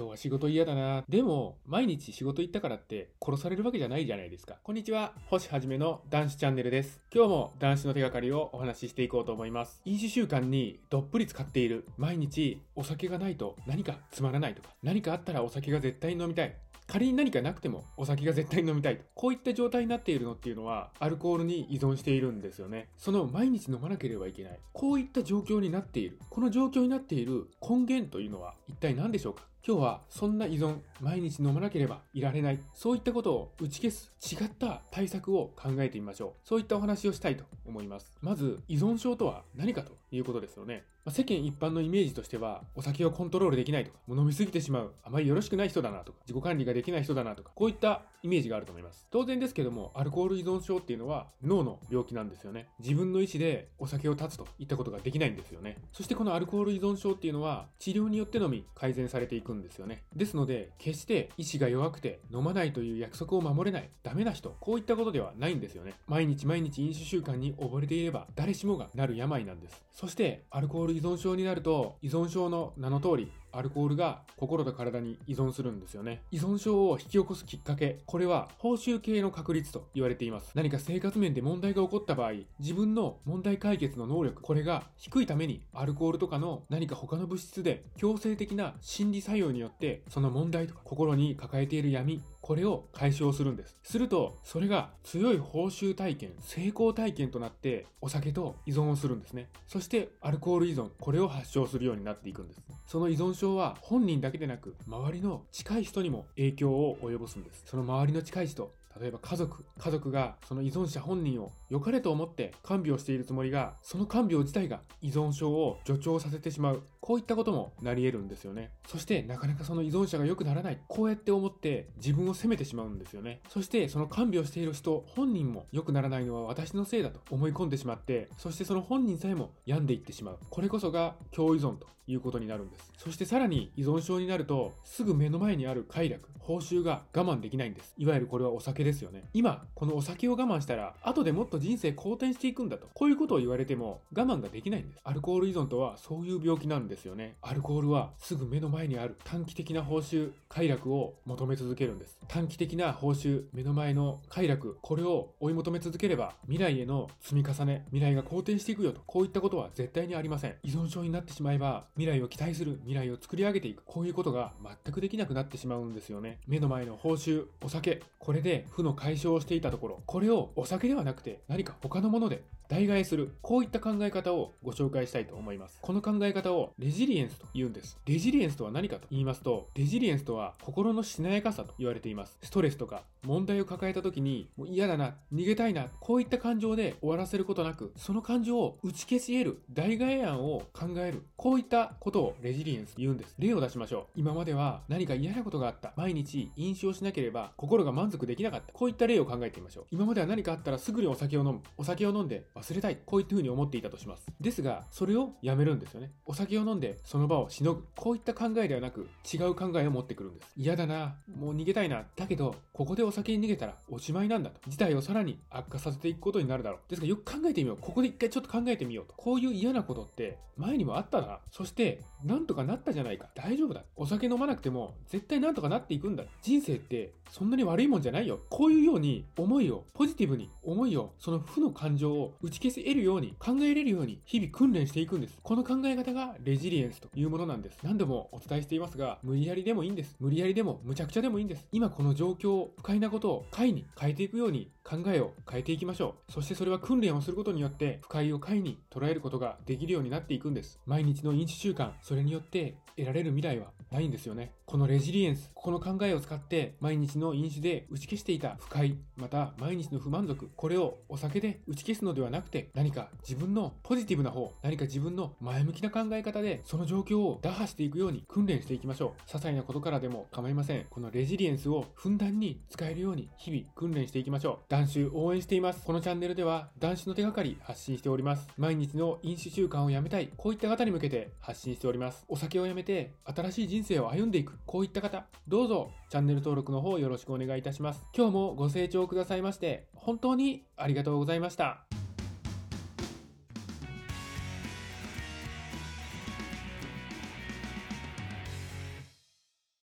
今日は仕事嫌だな。でも、毎日仕事行ったからって殺されるわけじゃないじゃないですか。こんにちは、星はじめの男子チャンネルです。今日も男子の手がかりをお話ししていこうと思います。飲酒習慣にどっぷり使っている。毎日お酒がないと何かつまらないとか、何かあったらお酒が絶対に飲みたい。仮に何かなくてもお酒が絶対に飲みたいと。こういった状態になっているのっていうのは、アルコールに依存しているんですよね。その毎日飲まなければいけない。こういった状況になっている。この状況になっている根源というのは一体何でしょうか？今日はそんな依存、毎日飲まなければいられない。そういったことを打ち消す違った対策を考えてみましょう。そういったお話をしたいと思います。まず、依存症とは何かということですよね。まあ、世間一般のイメージとしては、お酒をコントロールできないとか、もう飲みすぎてしまう、あまりよろしくない人だなとか、自己管理ができない人だなとか、こういったイメージがあると思います。当然ですけども、アルコール依存症っていうのは脳の病気なんですよね。自分の意思でお酒を断つといったことができないんですよね。そしてこのアルコール依存症っていうのは、治療によってのみ改善されていくんですよね。ですので、決して意志が弱くて飲まないという約束を守れない、ダメな人、こういったことではないんですよね。毎日毎日飲酒習慣に溺れていれば、誰しもがなる病なんです。そして、アルコール依存症になると、依存症の名の通り、アルコールが心と体に依存するんですよね。依存症を引き起こすきっかけ、これは報酬系の確率と言われています。何か生活面で問題が起こった場合、自分の問題解決の能力、これが低いために、アルコールとかの何か他の物質で強制的な心理作用によって、その問題とか心に抱えている闇、これを解消するんです。すると、それが強い報酬体験、成功体験となって、お酒と依存をするんですね。そして、アルコール依存、これを発症するようになっていくんです。その依存症は、本人だけでなく、周りの近い人にも影響を及ぼすんです。その周りの近い人、例えば家族、家族がその依存者本人を良かれと思って看病しているつもりが、その看病自体が依存症を助長させてしまう。こういったこともなり得るんですよね。そしてなかなかその依存者が良くならない。こうやって思って自分を責めてしまうんですよね。そしてその看病している人本人も良くならないのは私のせいだと思い込んでしまって、そしてその本人さえも病んでいってしまう。これこそが強依存ということになるんです。そしてさらに依存症になると、すぐ目の前にある快楽、報酬が我慢できないんです。いわゆるこれはお酒ですよね。今、このお酒を我慢したら、後でもっと人生好転していくんだと。こういうことを言われても我慢ができないんです。アルコール依存とはそういう病気なんですよね。アルコールはすぐ目の前にある短期的な報酬、快楽を求め続けるんです。短期的な報酬、目の前の快楽、これを追い求め続ければ、未来への積み重ね、未来が好転していくよと。こういったことは絶対にありません。依存症になってしまえば、未来を期待する、未来を作り上げていく。こういうことが全くできなくなってしまうんですよね。目の前の報酬、お酒、これで負の解消をしていたところ、これをお酒ではなくて何か他のもので代替えする。こういった考え方をご紹介したいと思います。この考え方をレジリエンスと言うんです。レジリエンスとは何かと言いますと、レジリエンスとは心のしなやかさと言われています。ストレスとか問題を抱えた時に、もう嫌だな、逃げたいな、こういった感情で終わらせることなく、その感情を打ち消し得る代替案を考える。こういったことをレジリエンスと言うんです。例を出しましょう。今までは何か嫌なことがあった。毎日飲酒をしなければ心が満足できなかった。こういった例を考えてみましょう。今までは何かあったらすぐにお酒を飲む。お酒を飲んで忘れたい。こういった風に思っていたとします。ですが、それをやめるんですよね。お酒を飲んでその場をしのぐ。こういった考えではなく、違う考えを持ってくるんです。嫌だな。もう逃げたいな。だけど、ここでお酒に逃げたらおしまいなんだと。事態をさらに悪化させていくことになるだろう。ですが、よく考えてみよう。ここで一回ちょっと考えてみようと。こういう嫌なことって前にもあったな。そして、なんとかなったじゃないか。大丈夫だ。お酒飲まなくても絶対なんとかなっていくんだ。人生ってそんなに悪いもんじゃないよ。こういうように思いをポジティブに思いをその負の感情を打ち消せ得るように考えれるように日々訓練していくんです。この考え方がレジリエンスというものなんです。何度もお伝えしていますが、無理やりでもいいんです。無理やりでも無茶苦茶でもいいんです。今この状況を、不快なことを快に変えていくように考えを変えていきましょう。そしてそれは訓練をすることによって不快を快に捉えることができるようになっていくんです。毎日の飲酒習慣、それによって得られる未来はないんですよね。このレジリエンス、この考えを使って毎日の飲酒で打ち消していた不快、また毎日の不満足、これをお酒で打ち消すのではなくて何か自分のポジティブな方、何か自分の前向きな考え方でその状況を打破していくように訓練していきましょう。些細なことからでも構いません。このレジリエンスをふんだんに使えるように日々訓練していきましょう。男子応援しています。このチャンネルでは男子の手がかり発信しております。毎日の飲酒習慣をやめたい、こういった方に向けて発信しております。お酒をやめて新しい人生を歩んでいく、こういった方、どうぞチャンネル登録の方よろしくお願いいたします。今日もご清聴くださいまして、本当にありがとうございました。